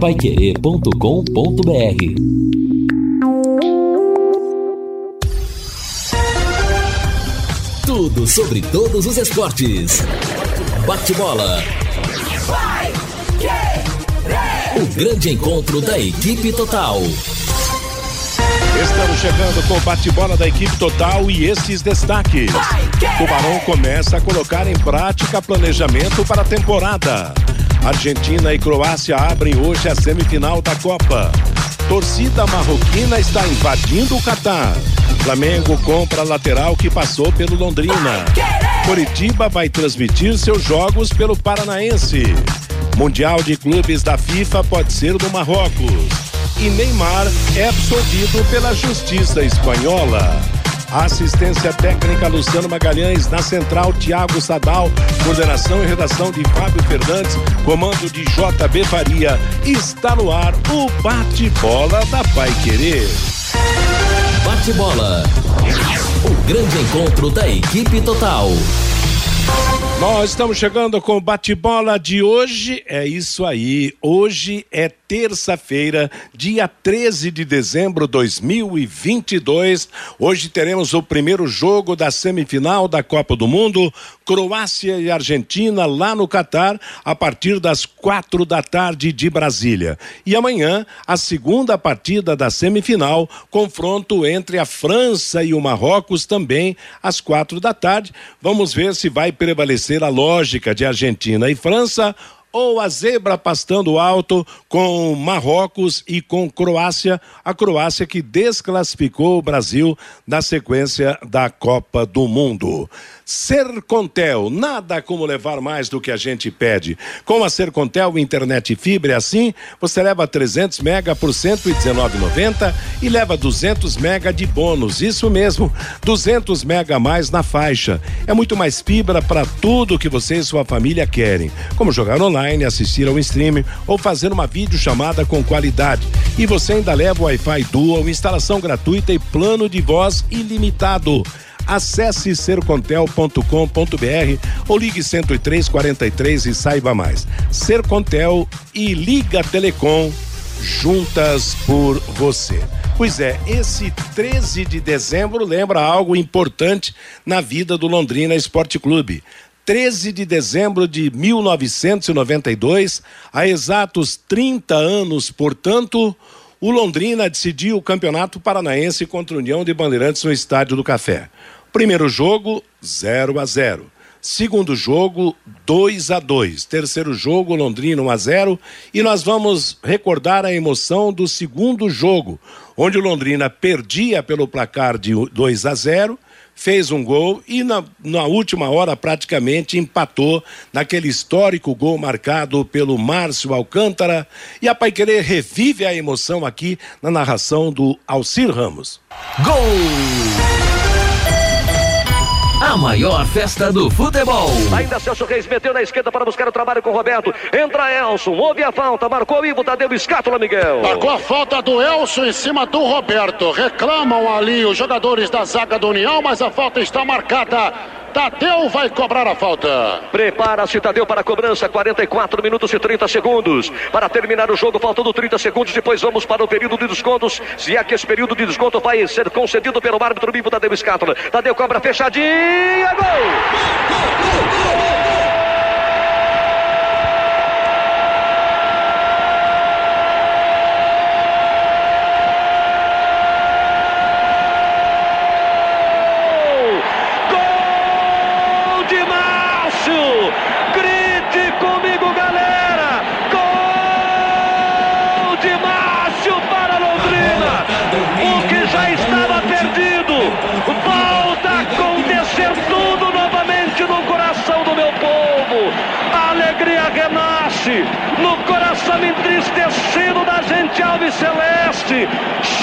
paiquerê.com.br Tudo sobre todos os esportes. Bate-bola. O grande encontro da equipe total. Estamos chegando com o bate-bola da equipe total e esses destaques. Tubarão começa a colocar em prática planejamento para a temporada. Argentina e Croácia abrem hoje a semifinal da Copa. Torcida marroquina está invadindo o Catar. Flamengo compra lateral que passou pelo Londrina. Curitiba vai transmitir seus jogos pelo Paranaense. Mundial de Clubes da FIFA pode ser no Marrocos e Neymar é absolvido pela Justiça Espanhola. Assistência técnica Luciano Magalhães, na central Tiago Sadal, coordenação e redação de Fábio Fernandes, comando de JB Faria. Está no ar o bate-bola da Pai Querer. Bate-bola. O grande encontro da equipe total. Nós estamos chegando com o bate-bola de hoje. É isso aí. Hoje é terça-feira, dia 13 de dezembro de 2022. Hoje teremos o primeiro jogo da semifinal da Copa do Mundo, Croácia e Argentina, lá no Catar, a partir das quatro da tarde de Brasília. E amanhã, a segunda partida da semifinal, confronto entre a França e o Marrocos, também às quatro da tarde. Vamos ver se vai prevalecer a lógica de Argentina e França ou a zebra pastando alto com Marrocos e com Croácia, a Croácia que desclassificou o Brasil na sequência da Copa do Mundo. Sercontel, nada como levar mais do que a gente pede. Com a Sercontel internet fibra é assim, você leva 300 mega por 119,90 e leva 200 mega de bônus. Isso mesmo, 200 mega a mais na faixa. É muito mais fibra para tudo que você e sua família querem, como jogar online, assistir ao streaming ou fazer uma videochamada com qualidade. E você ainda leva o Wi-Fi Dual, instalação gratuita e plano de voz ilimitado. Acesse sercontel.com.br ou ligue 10343 e saiba mais. Sercontel e Liga Telecom juntas por você. Pois é, esse 13 de dezembro lembra algo importante na vida do Londrina Esporte Clube. 13 de dezembro de 1992, há exatos 30 anos, portanto, o Londrina decidiu o Campeonato Paranaense contra a União de Bandeirantes no Estádio do Café. Primeiro jogo, 0 a 0. Segundo jogo, 2 a 2. Terceiro jogo, Londrina 1 a 0. E nós vamos recordar a emoção do segundo jogo, onde o Londrina perdia pelo placar de 2 a 0 fez um gol e na, na, última hora praticamente empatou naquele histórico gol marcado pelo Márcio Alcântara. E a Paiquerê revive a emoção aqui na narração do Alcir Ramos. Gol! A maior festa do futebol. Ainda Celso Reis meteu na esquerda para buscar o trabalho com o Roberto. Entra Elson, houve a falta, marcou Ivo, Tadeu Escátula, Miguel. Marcou a falta do Elson em cima do Roberto. Reclamam ali os jogadores da zaga do União, mas a falta está marcada Tadeu vai cobrar a falta. Prepara-se Tadeu para a cobrança. 44 minutos e 30 segundos. Para terminar o jogo, faltando 30 segundos. Depois vamos para o período de descontos. Se é que esse período de desconto vai ser concedido pelo árbitro vivo Tadeu Escátula. Tadeu cobra fechadinha. Gol! gol, gol, gol Celeste.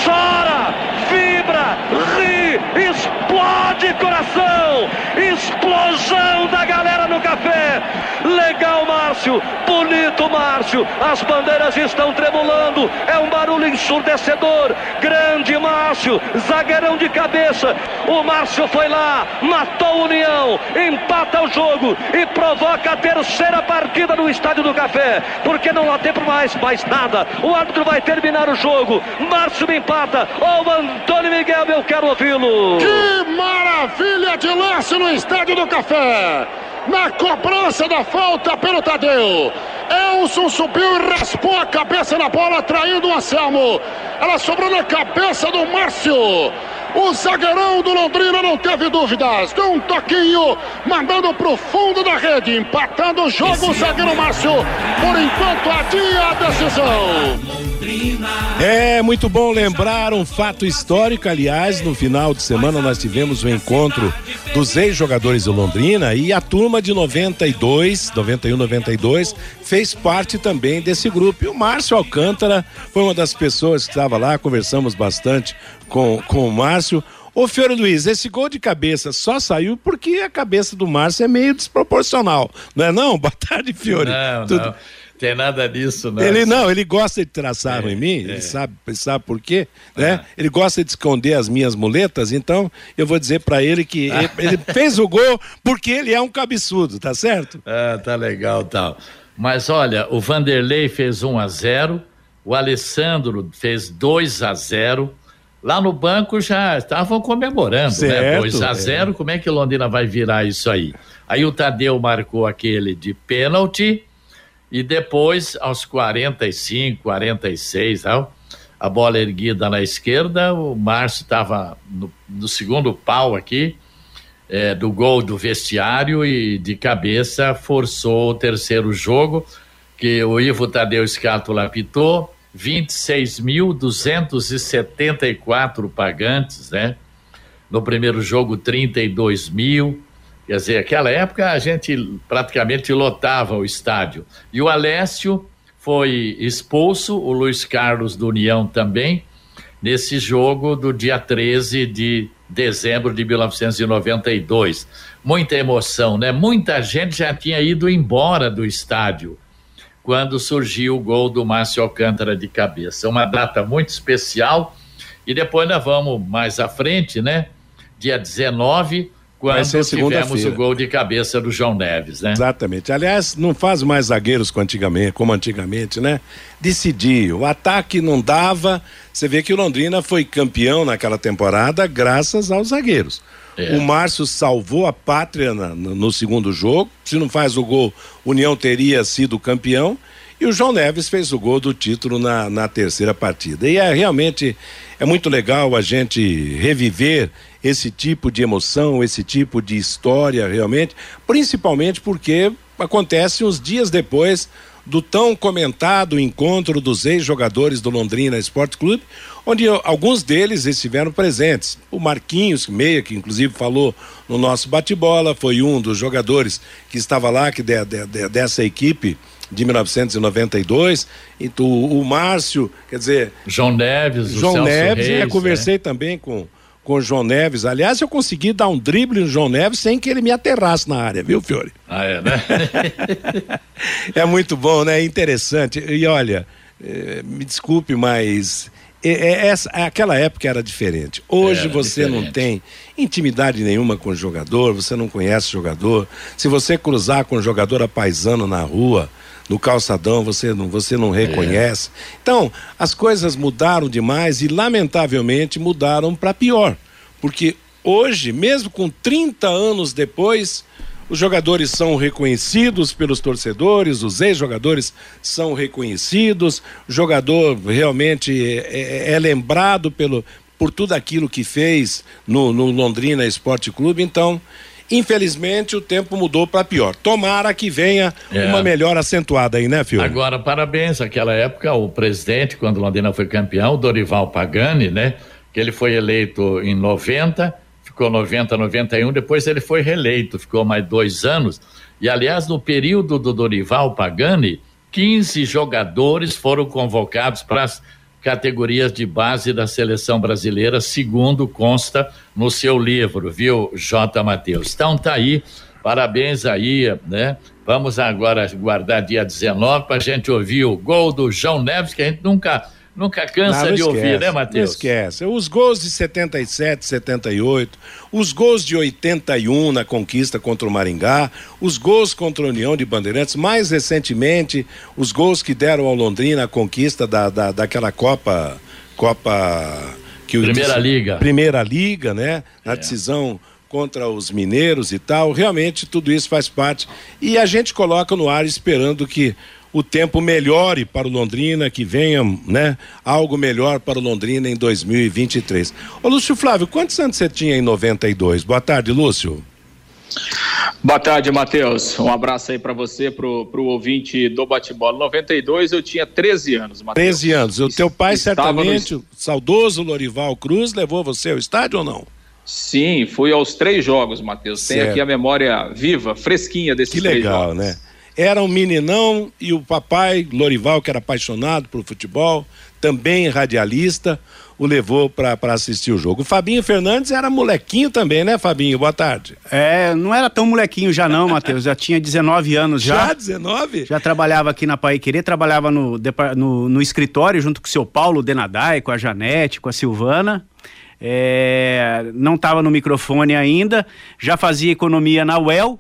Chora, vibra, ri, explode coração. Explosão da galera no café. Legal, Marcos Márcio, bonito Márcio, as bandeiras estão tremulando, é um barulho ensurdecedor. Grande Márcio, zagueirão de cabeça. O Márcio foi lá, matou o União, empata o jogo e provoca a terceira partida no Estádio do Café, porque não há tempo mais, mais nada. O árbitro vai terminar o jogo. Márcio me empata. Ô, oh, Antônio Miguel, eu quero ouvi-lo. Que maravilha de lance no Estádio do Café na cobrança da falta pelo Tadeu. Elson subiu e raspou a cabeça na bola, traindo o Anselmo. Ela sobrou na cabeça do Márcio. O zagueirão do Londrina não teve dúvidas. Deu um toquinho, mandando pro fundo da rede. Empatando o jogo, o zagueiro Márcio. Por enquanto, adia a decisão. É muito bom lembrar um fato histórico. Aliás, no final de semana nós tivemos o encontro dos ex-jogadores do Londrina e a turma de 92, 91, 92 fez parte também desse grupo. E o Márcio Alcântara foi uma das pessoas que estava lá, conversamos bastante com, com o Márcio. Ô Fiore Luiz, esse gol de cabeça só saiu porque a cabeça do Márcio é meio desproporcional, não é não? Boa tarde, Fiore. Não, Tudo... não tem nada disso, não. Ele não, ele gosta de traçar é, em mim, é. ele sabe, sabe por quê, né? Ah. Ele gosta de esconder as minhas muletas, então eu vou dizer para ele que ele, ele, fez o gol porque ele é um cabeçudo, tá certo? Ah, tá legal, tal. Mas olha, o Vanderlei fez 1 a 0, o Alessandro fez 2 a 0. Lá no banco já estavam comemorando, né? certo, né? 2 a 0, é. como é que Londrina vai virar isso aí? Aí o Tadeu marcou aquele de pênalti e depois, aos 45, 46, a bola erguida na esquerda, o Márcio estava no, no, segundo pau aqui, é, do gol do vestiário e de cabeça forçou o terceiro jogo, que o Ivo Tadeu Scatula apitou, 26.274 pagantes, né? No primeiro jogo, 32 mil. Quer dizer, aquela época a gente praticamente lotava o estádio. E o Alessio foi expulso, o Luiz Carlos do União também, nesse jogo do dia 13 de dezembro de 1992. Muita emoção, né? Muita gente já tinha ido embora do estádio quando surgiu o gol do Márcio Alcântara de cabeça. Uma data muito especial. E depois nós vamos mais à frente, né? Dia 19 quando tivemos o gol de cabeça do João Neves, né? Exatamente. Aliás, não faz mais zagueiros como antigamente, como antigamente, né? Decidir. O ataque não dava. Você vê que o Londrina foi campeão naquela temporada graças aos zagueiros. É. O Márcio salvou a pátria na, no, no segundo jogo. Se não faz o gol, União teria sido campeão. E o João Neves fez o gol do título na, na terceira partida. E é realmente é muito legal a gente reviver esse tipo de emoção, esse tipo de história realmente, principalmente porque acontece uns dias depois do tão comentado encontro dos ex-jogadores do Londrina Esporte Clube, onde alguns deles estiveram presentes. O Marquinhos Meia, que inclusive falou no nosso bate-bola, foi um dos jogadores que estava lá, que de, de, de, dessa equipe de 1992. Então, o Márcio, quer dizer. João Neves, João Neves, Reis, é, conversei é. também com com o João Neves. Aliás, eu consegui dar um drible no João Neves sem que ele me aterrasse na área, viu, Fiore? Ah, é, né? é muito bom, né? Interessante. E olha, eh, me desculpe, mas é, essa, aquela época era diferente. Hoje era você diferente. não tem intimidade nenhuma com o jogador, você não conhece o jogador. Se você cruzar com o jogador apaisando na rua, no calçadão, você não, você não reconhece. É. Então, as coisas mudaram demais e, lamentavelmente, mudaram para pior. Porque hoje, mesmo com 30 anos depois, os jogadores são reconhecidos pelos torcedores, os ex-jogadores são reconhecidos, o jogador realmente é, é, é lembrado pelo, por tudo aquilo que fez no, no Londrina Esporte Clube. Então, Infelizmente, o tempo mudou para pior. Tomara que venha é. uma melhor acentuada aí, né, Fio? Agora, parabéns. Naquela época, o presidente, quando Londrina foi campeão, Dorival Pagani, né? Que ele foi eleito em 90, ficou 90, 91, depois ele foi reeleito, ficou mais dois anos. E, aliás, no período do Dorival Pagani, 15 jogadores foram convocados para as categorias de base da seleção brasileira, segundo consta no seu livro, viu, J. Matheus? Então tá aí Parabéns aí, né? Vamos agora guardar dia 19 para a gente ouvir o gol do João Neves, que a gente nunca Nunca cansa não, de esquece, ouvir, né, Matheus? Não esquece. Os gols de 77, 78, os gols de 81 na conquista contra o Maringá, os gols contra a União de Bandeirantes, mais recentemente, os gols que deram ao Londrina a conquista da, da, daquela Copa. Copa. Que Primeira Liga. Primeira Liga, né? Na é. decisão contra os mineiros e tal. Realmente tudo isso faz parte. E a gente coloca no ar esperando que o tempo melhore para o Londrina, que venha, né, algo melhor para o Londrina em 2023. Ô Lúcio Flávio, quantos anos você tinha em 92? Boa tarde, Lúcio. Boa tarde, Matheus. Um abraço aí para você, pro, pro ouvinte do Bate-Bola. 92 eu tinha 13 anos, Matheus. 13 anos. O teu pai certamente, no... o saudoso Lorival Cruz, levou você ao estádio ou não? Sim, fui aos três jogos, Matheus. Tem aqui a memória viva, fresquinha desses que legal, jogos. né? Era um meninão e o papai, Lorival, que era apaixonado por futebol, também radialista, o levou para assistir o jogo. O Fabinho Fernandes era molequinho também, né, Fabinho? Boa tarde. É, não era tão molequinho já não, Matheus, já tinha 19 anos já. Já 19? Já trabalhava aqui na Pai Querer, trabalhava no, no, no, escritório junto com o seu Paulo Denadai, com a Janete, com a Silvana. É, não estava no microfone ainda, já fazia economia na UEL,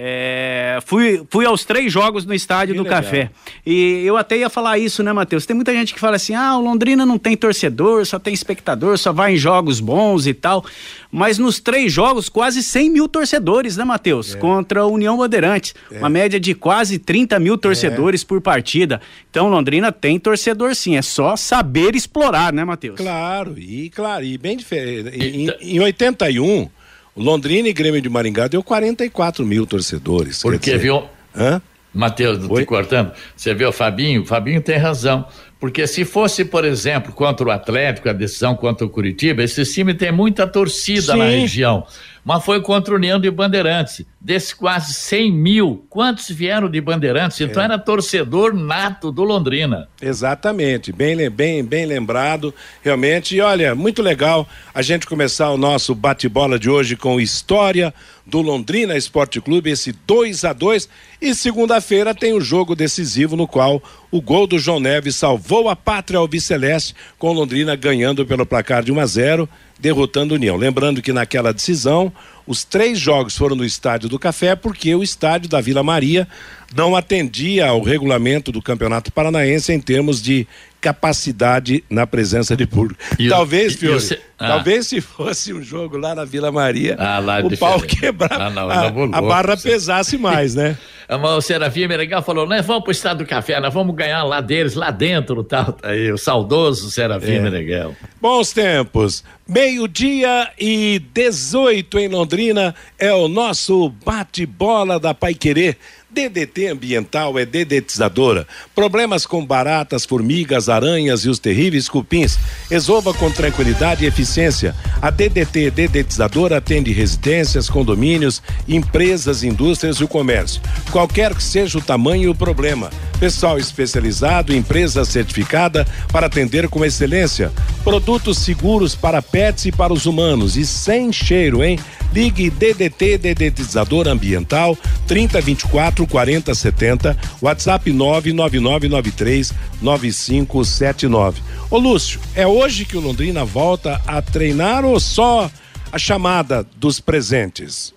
é, fui, fui aos três jogos no estádio que do legal. Café. E eu até ia falar isso, né, Matheus? Tem muita gente que fala assim: ah, o Londrina não tem torcedor, só tem espectador, só vai em jogos bons e tal. Mas nos três jogos, quase 100 mil torcedores, né, Matheus? É. Contra a União Bandeirantes. É. Uma média de quase 30 mil torcedores é. por partida. Então, Londrina tem torcedor sim, é só saber explorar, né, Matheus? Claro, e claro, e bem diferente. Em, em 81 Londrina e Grêmio de Maringá deu 44 mil torcedores. Porque, dizer... viu? Hã? Matheus, te cortando, você vê o Fabinho? O Fabinho tem razão. Porque se fosse, por exemplo, contra o Atlético, a decisão contra o Curitiba, esse time tem muita torcida Sim. na região mas foi contra o União de Bandeirantes. Desses quase 100 mil, quantos vieram de Bandeirantes? Então é. era torcedor nato do Londrina. Exatamente, bem, bem, bem lembrado, realmente. E olha, muito legal a gente começar o nosso bate-bola de hoje com história do Londrina Esporte Clube, esse 2 a 2 E segunda-feira tem o jogo decisivo no qual o gol do João Neves salvou a pátria alviceleste, com Londrina ganhando pelo placar de 1 a 0 derrotando a União. Lembrando que naquela decisão, os três jogos foram no Estádio do Café, porque o estádio da Vila Maria não atendia ao regulamento do Campeonato Paranaense em termos de capacidade na presença de público. E talvez, eu, Fiore, se, ah. talvez se fosse um jogo lá na Vila Maria, ah, lá é o pau quebrava, ah, não, a, a, barra pesasse mais, né? o Serafim Meneghel falou, nós vamos pro Estado do Café, nós vamos ganhar lá deles, lá dentro, tal, tá aí, o saudoso Serafim é. Meneghel. Bons tempos, meio-dia e 18 em Londrina, é o nosso bate-bola da Pai Querer, DDT ambiental é dedetizadora. Problemas com baratas, formigas, aranhas e os terríveis cupins. Resolva com tranquilidade e eficiência. A DDT dedetizadora atende residências, condomínios, empresas, indústrias e o comércio. Qualquer que seja o tamanho e o problema. Pessoal especializado, empresa certificada para atender com excelência. Produtos seguros para pets e para os humanos e sem cheiro, hein? Ligue DDT Dedetizador Ambiental 3024 4070, WhatsApp 99993 9579. Ô Lúcio, é hoje que o Londrina volta a treinar ou só a chamada dos presentes?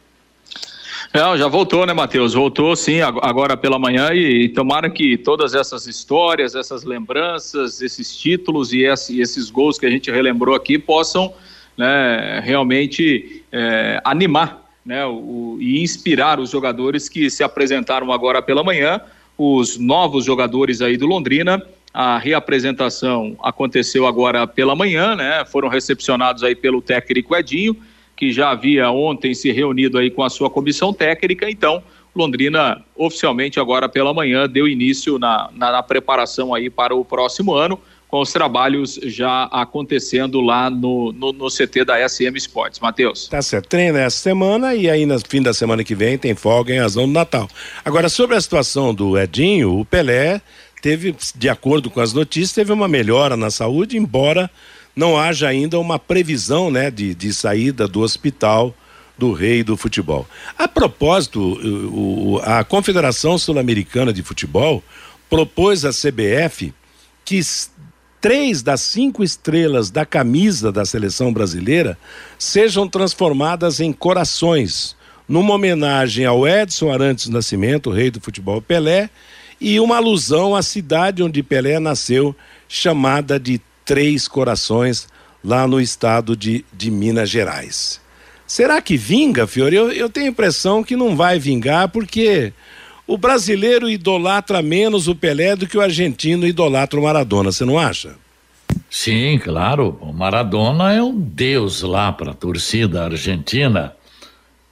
Não, já voltou, né, Matheus? Voltou sim, agora pela manhã e, tomara que todas essas histórias, essas lembranças, esses títulos e esses gols que a gente relembrou aqui possam né, realmente é, animar né, o, e inspirar os jogadores que se apresentaram agora pela manhã, os novos jogadores aí do Londrina. A reapresentação aconteceu agora pela manhã, né? Foram recepcionados aí pelo técnico Edinho, que já havia ontem se reunido aí com a sua comissão técnica. Então, Londrina oficialmente agora pela manhã deu início na, na, na preparação aí para o próximo ano com os trabalhos já acontecendo lá no, no, no CT da SM Sports. Matheus. Tá certo. Treina essa semana e aí no fim da semana que vem tem folga em razão do Natal. Agora, sobre a situação do Edinho, o Pelé teve, de acordo com as notícias, teve uma melhora na saúde, embora não haja ainda uma previsão né, de, de saída do hospital do rei do futebol. A propósito, o, a Confederação Sul-Americana de Futebol propôs à CBF que três das cinco estrelas da camisa da seleção brasileira sejam transformadas em corações, numa homenagem ao Edson Arantes Nascimento, rei do futebol Pelé, e uma alusão à cidade onde Pelé nasceu, chamada de Três Corações, lá no estado de, de Minas Gerais. Será que vinga, Fiore? Eu, eu tenho a impressão que não vai vingar, porque o brasileiro idolatra menos o Pelé do que o argentino idolatra o Maradona, você não acha? Sim, claro. O Maradona é um deus lá para a torcida argentina.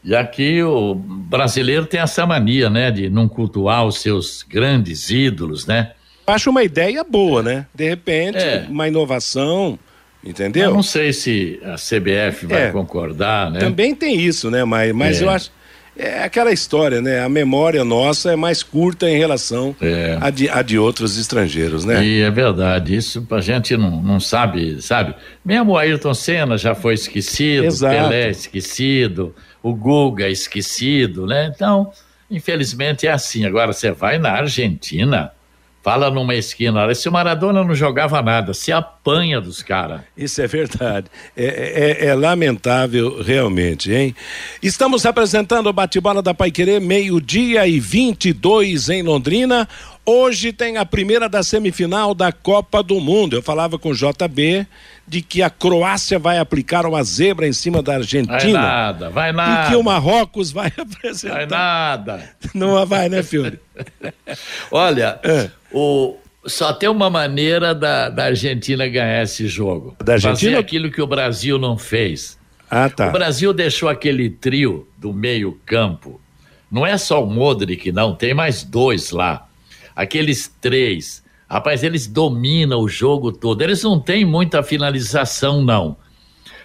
E aqui o brasileiro tem essa mania, né, de não cultuar os seus grandes ídolos, né? Acho uma ideia boa, né? De repente, é. uma inovação, entendeu? Eu não sei se a CBF vai é. concordar, né? Também tem isso, né? Mas, mas é. eu acho é aquela história, né? A memória nossa é mais curta em relação é. a, de, a de outros estrangeiros, né? E é verdade, isso a gente não, não sabe, sabe? Mesmo o Ayrton Senna já foi esquecido, Exato. Pelé esquecido, o Guga esquecido, né? Então, infelizmente é assim. Agora, você vai na Argentina, Fala numa esquina, se o Maradona não jogava nada, se apanha dos caras. Isso é verdade. É, é, é, lamentável realmente, hein? Estamos apresentando o bate-bola da Paiquerê, meio-dia e 22 em Londrina. Hoje tem a primeira da semifinal da Copa do Mundo. Eu falava com o JB de que a Croácia vai aplicar uma zebra em cima da Argentina. Vai nada, vai nada. E que o Marrocos vai apresentar. Vai nada. Não vai, né, Fiore? Olha, é. o, só tem uma maneira da, da Argentina ganhar esse jogo. Da Argentina? Fazer aquilo que o Brasil não fez. Ah, tá. O Brasil deixou aquele trio do meio campo. Não é só o Modric, não, tem mais dois lá. Aqueles três. Rapaz, eles dominam o jogo todo. Eles não têm muita finalização, não.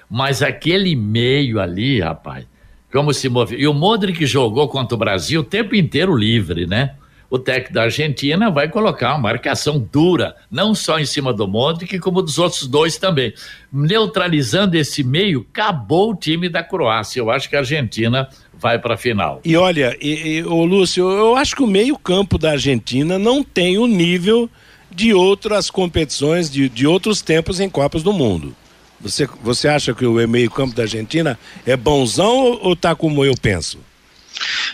Mas aquele meio ali, rapaz, como se move. E o Modric jogou contra o Brasil o tempo inteiro livre, né? o técnico da Argentina vai colocar uma marcação dura, não só em cima do Modric, como dos outros dois também. Neutralizando esse meio, acabou o time da Croácia. Eu acho que a Argentina vai para a final. E olha, e, e, ô Lúcio, eu acho que o meio-campo da Argentina não tem o nível de outras competições, de, de outros tempos em Copas do Mundo. Você, você acha que o meio-campo da Argentina é bonzão ou, ou tá como eu penso?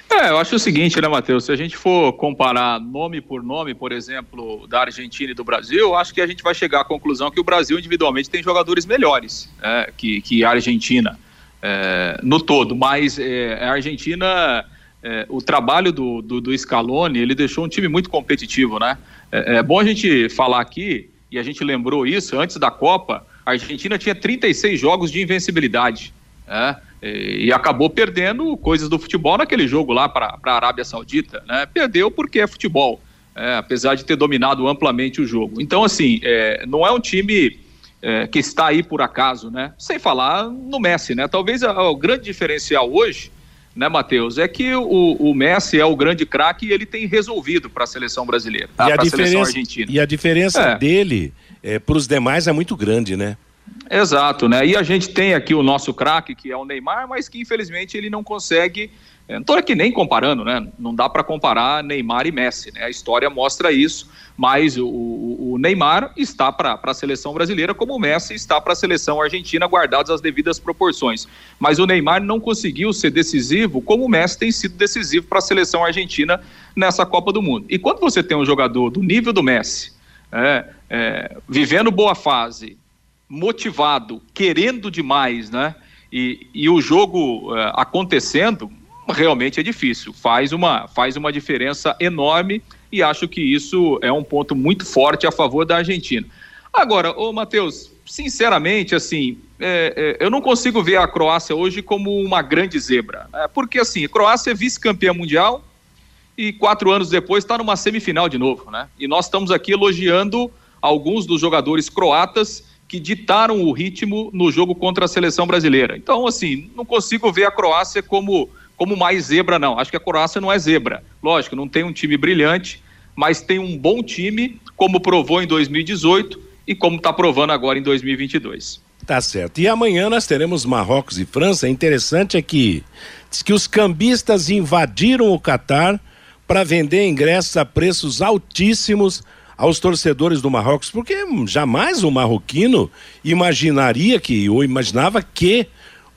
É, eu acho o seguinte, né, Matheus? Se a gente for comparar nome por nome, por exemplo, da Argentina e do Brasil, acho que a gente vai chegar à conclusão que o Brasil individualmente tem jogadores melhores é, que, que a Argentina é, no todo. Mas é, a Argentina, é, o trabalho do, do, do, Scaloni, ele deixou um time muito competitivo, né? É, é bom a gente falar aqui, e a gente lembrou isso, antes da Copa, a Argentina tinha 36 jogos de invencibilidade. É, e acabou perdendo coisas do futebol naquele jogo lá para a Arábia Saudita. Né? Perdeu porque é futebol, é, apesar de ter dominado amplamente o jogo. Então, assim, é, não é um time é, que está aí por acaso, né? Sem falar no Messi, né? Talvez a, o grande diferencial hoje, né, Matheus, é que o, o Messi é o grande craque e ele tem resolvido para a seleção brasileira, tá? para a seleção argentina. E a diferença é. dele é, para os demais é muito grande, né? Exato, né? E a gente tem aqui o nosso craque, que é o Neymar, mas que infelizmente ele não consegue. É, não estou aqui nem comparando, né? Não dá para comparar Neymar e Messi, né? A história mostra isso, mas o, o Neymar está para a seleção brasileira, como o Messi está para a seleção argentina, guardadas as devidas proporções. Mas o Neymar não conseguiu ser decisivo, como o Messi tem sido decisivo para a seleção argentina nessa Copa do Mundo. E quando você tem um jogador do nível do Messi, é, é, vivendo boa fase, motivado, querendo demais, né? E, e o jogo uh, acontecendo, realmente é difícil. Faz uma, faz uma diferença enorme e acho que isso é um ponto muito forte a favor da Argentina. Agora, ô Matheus, sinceramente, assim, é, é, eu não consigo ver a Croácia hoje como uma grande zebra. Né? Porque, assim, a Croácia é vice-campeã mundial e quatro anos depois está numa semifinal de novo, né? E nós estamos aqui elogiando alguns dos jogadores croatas que ditaram o ritmo no jogo contra a seleção brasileira. Então, assim, não consigo ver a Croácia como, como mais zebra, não. Acho que a Croácia não é zebra. Lógico, não tem um time brilhante, mas tem um bom time, como provou em 2018 e como está provando agora em 2022. Tá certo. E amanhã nós teremos Marrocos e França. Interessante é que diz que os cambistas invadiram o Catar para vender ingressos a preços altíssimos aos torcedores do Marrocos, porque jamais o marroquino imaginaria que, ou imaginava que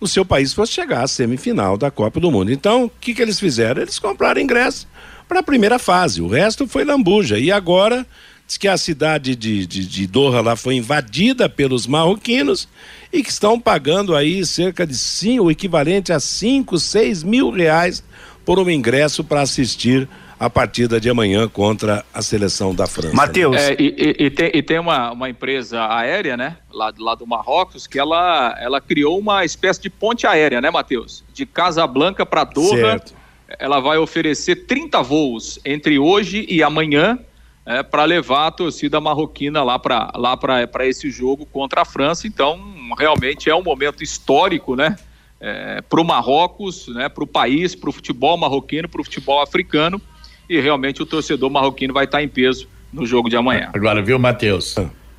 o seu país fosse chegar à semifinal da Copa do Mundo. Então, o que, que eles fizeram? Eles compraram ingresso para a primeira fase, o resto foi lambuja. E agora, diz que a cidade de, de, de Doha lá foi invadida pelos marroquinos e que estão pagando aí cerca de sim, o equivalente a 5, 6 mil reais por um ingresso para assistir a partida de amanhã contra a seleção da França. Matheus. É, e, e, e, tem, e, tem, uma, uma empresa aérea, né, lá, lá do Marrocos, que ela, ela criou uma espécie de ponte aérea, né, Matheus? De Casablanca para Doha. Certo. Ela vai oferecer 30 voos entre hoje e amanhã é, para levar a torcida marroquina lá para lá para esse jogo contra a França. Então, realmente é um momento histórico, né? É, para o Marrocos, né, para o país, para o futebol marroquino, para o futebol africano e realmente o torcedor marroquino vai estar em peso no jogo de amanhã. Agora, viu, Matheus?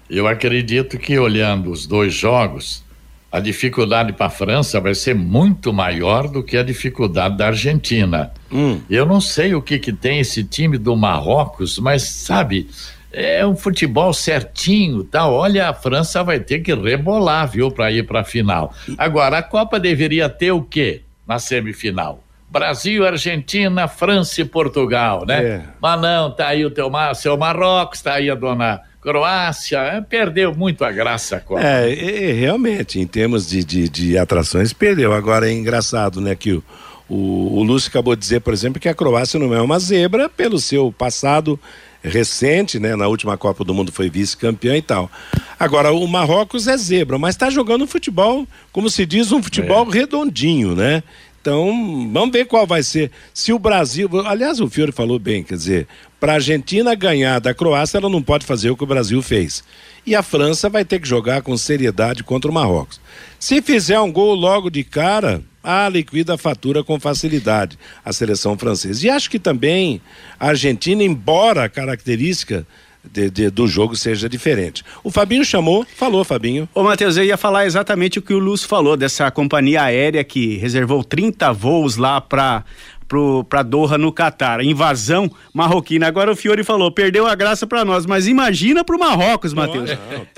Eu acredito que olhando os dois jogos, a dificuldade para a França vai ser muito maior do que a dificuldade da Argentina. Hum. Eu não sei o que, que tem esse time do Marrocos, mas sabe, é um futebol certinho, tal. Olha, a França vai ter que rebolar, viu, para ir para a final. Agora, a Copa deveria ter o quê na semifinal? Brasil, Argentina, França e Portugal, né? É. Mas não, tá aí o teu seu Marrocos, tá aí a dona Croácia, é, perdeu muito a graça a Copa. É, é, realmente, em termos de, de, de, atrações, perdeu. Agora é engraçado, né, que o, o, o Lúcio acabou de dizer, por exemplo, que a Croácia não é uma zebra pelo seu passado recente, né? Na última Copa do Mundo foi vice-campeão e tal. Agora, o Marrocos é zebra, mas está jogando futebol, como se diz, um futebol é. redondinho, né? Então, vamos ver qual vai ser. Se o Brasil. Aliás, o Fiore falou bem, quer dizer, para a Argentina ganhar da Croácia, ela não pode fazer o que o Brasil fez. E a França vai ter que jogar com seriedade contra o Marrocos. Se fizer um gol logo de cara, a liquida a fatura com facilidade a seleção francesa. E acho que também a Argentina, embora a característica de, de, do jogo seja diferente. O Fabinho chamou, falou, Fabinho. Ô, Matheus, eu ia falar exatamente o que o Lúcio falou, dessa companhia aérea que reservou 30 voos lá para para Doha no Catar. Invasão marroquina. Agora o Fiore falou, perdeu a graça para nós, mas imagina para o Marrocos, Matheus.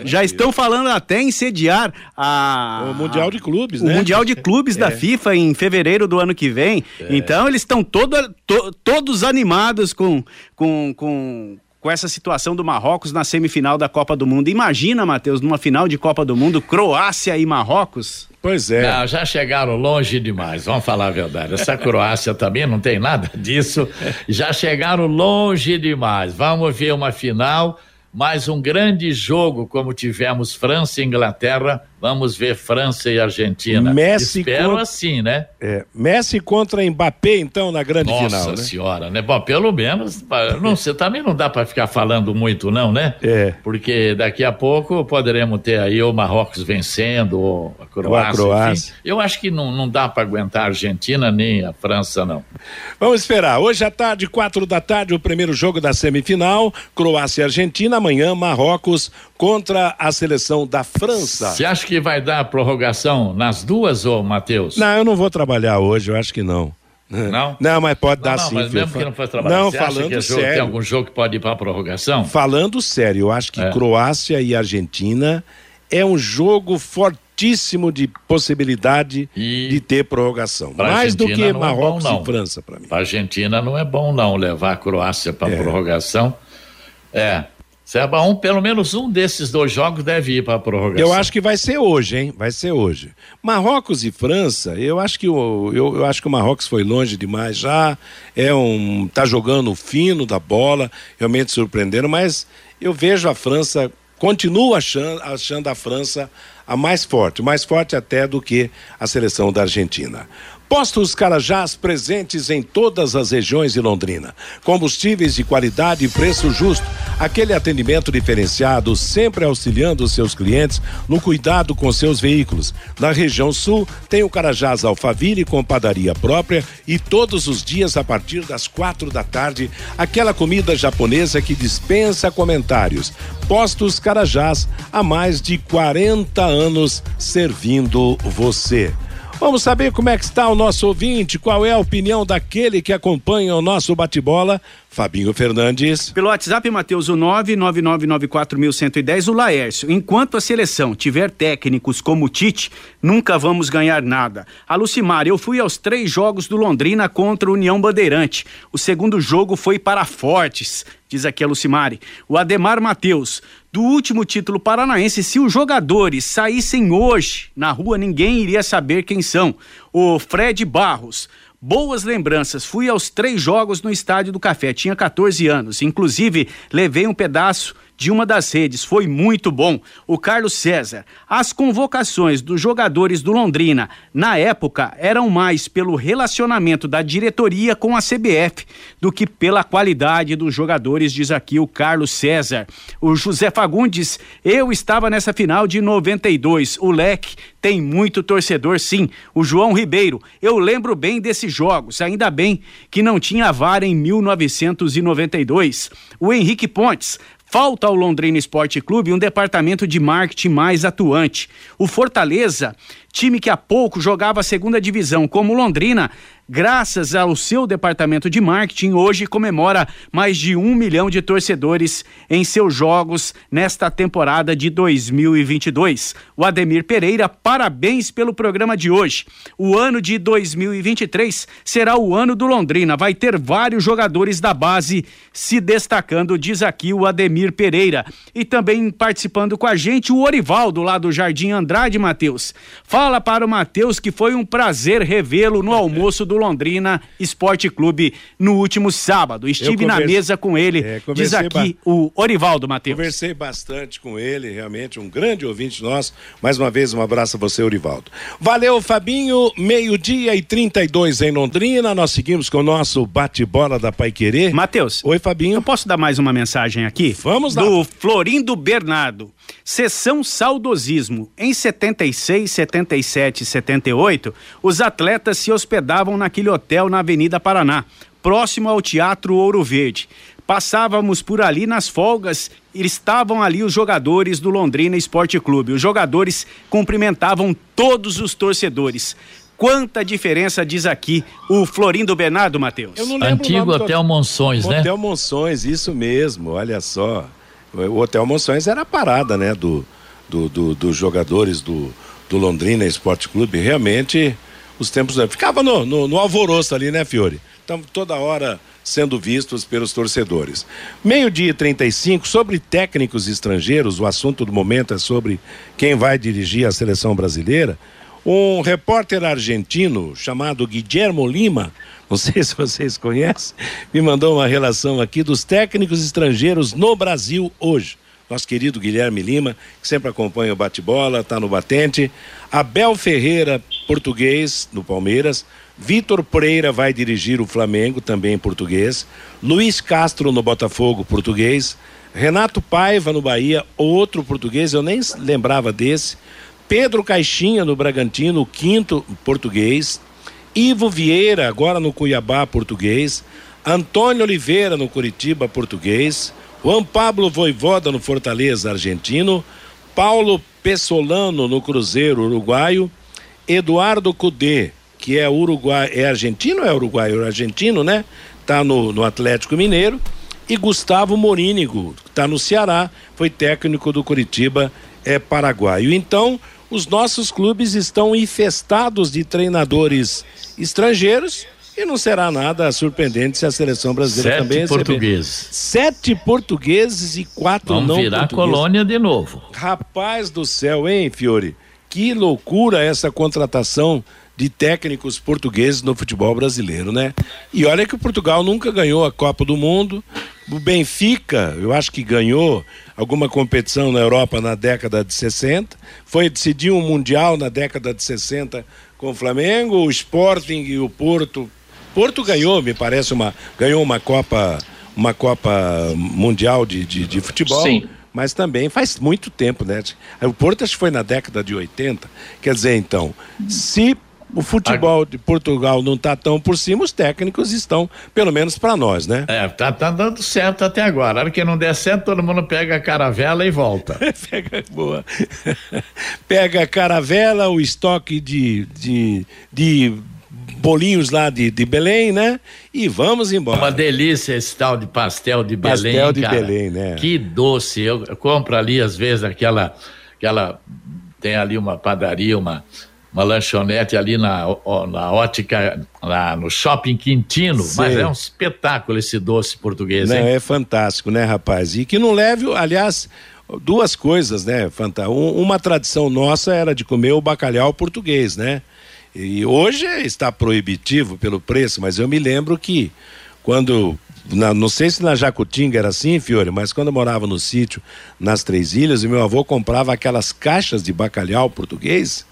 Já estão falando até em sediar a o Mundial de Clubes, o né? Mundial de Clubes é. da FIFA em fevereiro do ano que vem. É. Então eles estão todo, to, todos animados com com, com com essa situação do Marrocos na semifinal da Copa do Mundo. Imagina, Matheus, numa final de Copa do Mundo, Croácia e Marrocos. Pois é. Não, já chegaram longe demais, vamos falar a verdade. Essa Croácia também não tem nada disso. Já chegaram longe demais. Vamos ver uma final, mais um grande jogo como tivemos França e Inglaterra Vamos ver França e Argentina. Messi Espero contra... assim, né? É, Messi contra Mbappé, então, na grande Nossa final. Nossa né? senhora, né? Bom, pelo menos, não, você também não dá para ficar falando muito, não, né? É. Porque daqui a pouco poderemos ter aí o Marrocos vencendo, ou a Croácia. Ou a Croácia. Enfim. Eu acho que não, não dá para aguentar a Argentina nem a França, não. Vamos esperar. Hoje à tarde, quatro da tarde, o primeiro jogo da semifinal. Croácia e Argentina. Amanhã, Marrocos contra a seleção da França. Você acha que vai dar prorrogação nas duas, ô Matheus? Não, eu não vou trabalhar hoje, eu acho que não. Não? Não, mas pode não, dar não, sim. Mas mesmo que não fosse trabalhar, não, você falando que sério. tem algum jogo que pode ir para prorrogação? Falando sério, eu acho que é. Croácia e Argentina é um jogo fortíssimo de possibilidade e... de ter prorrogação. Pra Mais Argentina do que Marrocos é bom, e França, para mim. Para Argentina não é bom não levar a Croácia para é. prorrogação. É, Seba, um, pelo menos um desses dois jogos deve ir para a prorrogação. Eu acho que vai ser hoje, hein? Vai ser hoje. Marrocos e França, eu acho que o, eu, eu acho que o Marrocos foi longe demais já. É um. tá jogando fino da bola, realmente surpreendendo, mas eu vejo a França, continuo achando, achando a França a mais forte, mais forte até do que a seleção da Argentina. Postos Carajás presentes em todas as regiões de Londrina. Combustíveis de qualidade e preço justo. Aquele atendimento diferenciado, sempre auxiliando seus clientes no cuidado com seus veículos. Na região sul, tem o Carajás Alfaville com padaria própria e todos os dias a partir das quatro da tarde, aquela comida japonesa que dispensa comentários. Postos Carajás, há mais de 40 anos servindo você. Vamos saber como é que está o nosso ouvinte, qual é a opinião daquele que acompanha o nosso bate-bola. Fabinho Fernandes. Pelo WhatsApp, Matheus, o 99994110, o Laércio. Enquanto a seleção tiver técnicos como o Tite, nunca vamos ganhar nada. A Lucimar, eu fui aos três jogos do Londrina contra o União Bandeirante. O segundo jogo foi para fortes, diz aqui a Lucimari. O Ademar Matheus, do último título paranaense, se os jogadores saíssem hoje na rua, ninguém iria saber quem são. O Fred Barros. Boas lembranças. Fui aos três jogos no Estádio do Café. Tinha 14 anos. Inclusive, levei um pedaço de uma das redes. Foi muito bom. O Carlos César. As convocações dos jogadores do Londrina, na época, eram mais pelo relacionamento da diretoria com a CBF do que pela qualidade dos jogadores, diz aqui o Carlos César. O José Fagundes, eu estava nessa final de 92. O Leque tem muito torcedor, sim. O João Ribeiro, eu lembro bem desses jogos, ainda bem que não tinha VAR em 1992. O Henrique Pontes, Falta ao Londrina Esporte Clube um departamento de marketing mais atuante. O Fortaleza, time que há pouco jogava a segunda divisão como Londrina, graças ao seu departamento de marketing, hoje comemora mais de um milhão de torcedores em seus jogos nesta temporada de 2022. O Ademir Pereira, parabéns pelo programa de hoje. O ano de 2023 será o ano do Londrina. Vai ter vários jogadores da base se destacando, diz aqui o Ademir Pereira. E também participando com a gente o Orivaldo, lá do Jardim Andrade, Matheus. Fala para o Matheus que foi um prazer revê-lo no almoço do Londrina Esporte Clube no último sábado. Estive converse... na mesa com ele, é, diz aqui ba... o Orivaldo Matheus. Conversei bastante com ele, realmente um grande ouvinte nosso. Mais uma vez, um abraço a você, Orivaldo. Valeu, Fabinho. Meio-dia e 32 em Londrina. Nós seguimos com o nosso bate-bola da Pai Querer. Matheus. Oi, Fabinho. Eu posso dar mais uma mensagem aqui? Vamos lá. Do Florindo Bernardo. Sessão Saudosismo. Em 76, 77 e 78, os atletas se hospedavam naquele hotel na Avenida Paraná, próximo ao Teatro Ouro Verde. Passávamos por ali nas folgas e estavam ali os jogadores do Londrina Esporte Clube. Os jogadores cumprimentavam todos os torcedores. Quanta diferença diz aqui o Florindo Bernardo, Matheus? Antigo Hotel Monções, né? Hotel Monções, isso mesmo, olha só. O Hotel Monções era a parada, né, do, do, do dos jogadores do, do Londrina Esporte Clube. Realmente, os tempos. Ficava no, no, no alvoroço ali, né, Fiore? Então, toda hora sendo vistos pelos torcedores. Meio-dia e 35, sobre técnicos estrangeiros, o assunto do momento é sobre quem vai dirigir a seleção brasileira. Um repórter argentino chamado Guillermo Lima não sei se vocês conhecem, me mandou uma relação aqui dos técnicos estrangeiros no Brasil hoje. Nosso querido Guilherme Lima, que sempre acompanha o bate-bola, está no batente. Abel Ferreira, português, no Palmeiras. Vitor Pereira vai dirigir o Flamengo, também português. Luiz Castro no Botafogo, português. Renato Paiva no Bahia, outro português, eu nem lembrava desse. Pedro Caixinha no Bragantino, quinto português. Ivo Vieira, agora no Cuiabá, português. Antônio Oliveira, no Curitiba, português. Juan Pablo Voivoda, no Fortaleza, argentino. Paulo Pessolano, no Cruzeiro, uruguaio. Eduardo Cudê, que é uruguai, é argentino é uruguaio? É argentino, né? Tá no, no Atlético Mineiro. E Gustavo Morínigo, está no Ceará, foi técnico do Curitiba, é paraguaio. Então, os nossos clubes estão infestados de treinadores estrangeiros e não será nada surpreendente se a seleção brasileira Sete também receber. portugueses. Sete portugueses e quatro Vamos não virar colônia de novo. Rapaz do céu, hein, Fiore? Que loucura essa contratação de técnicos portugueses no futebol brasileiro, né? E olha que o Portugal nunca ganhou a Copa do Mundo. O Benfica, eu acho que ganhou alguma competição na Europa na década de 60, foi decidir um mundial na década de 60 com o Flamengo, o Sporting e o Porto. Porto ganhou, me parece, uma, ganhou uma Copa, uma Copa Mundial de, de, de futebol. Sim. Mas também faz muito tempo, né? O Porto acho que foi na década de 80. Quer dizer, então, se o futebol de Portugal não está tão por cima, os técnicos estão, pelo menos para nós, né? É, tá, tá dando certo até agora. A hora que não der certo, todo mundo pega a caravela e volta. pega, boa. pega a caravela, o estoque de, de, de bolinhos lá de, de Belém, né? E vamos embora. Uma delícia esse tal de pastel de pastel Belém. Pastel de cara. Belém, né? Que doce. Eu, eu compro ali, às vezes, aquela. aquela tem ali uma padaria, uma uma lanchonete ali na, na ótica, lá no shopping Quintino, Sim. mas é um espetáculo esse doce português, não, É fantástico, né, rapaz? E que não leve, aliás, duas coisas, né, Fanta? uma tradição nossa era de comer o bacalhau português, né? E hoje está proibitivo pelo preço, mas eu me lembro que quando na, não sei se na Jacutinga era assim, Fiore, mas quando eu morava no sítio, nas Três Ilhas, e meu avô comprava aquelas caixas de bacalhau português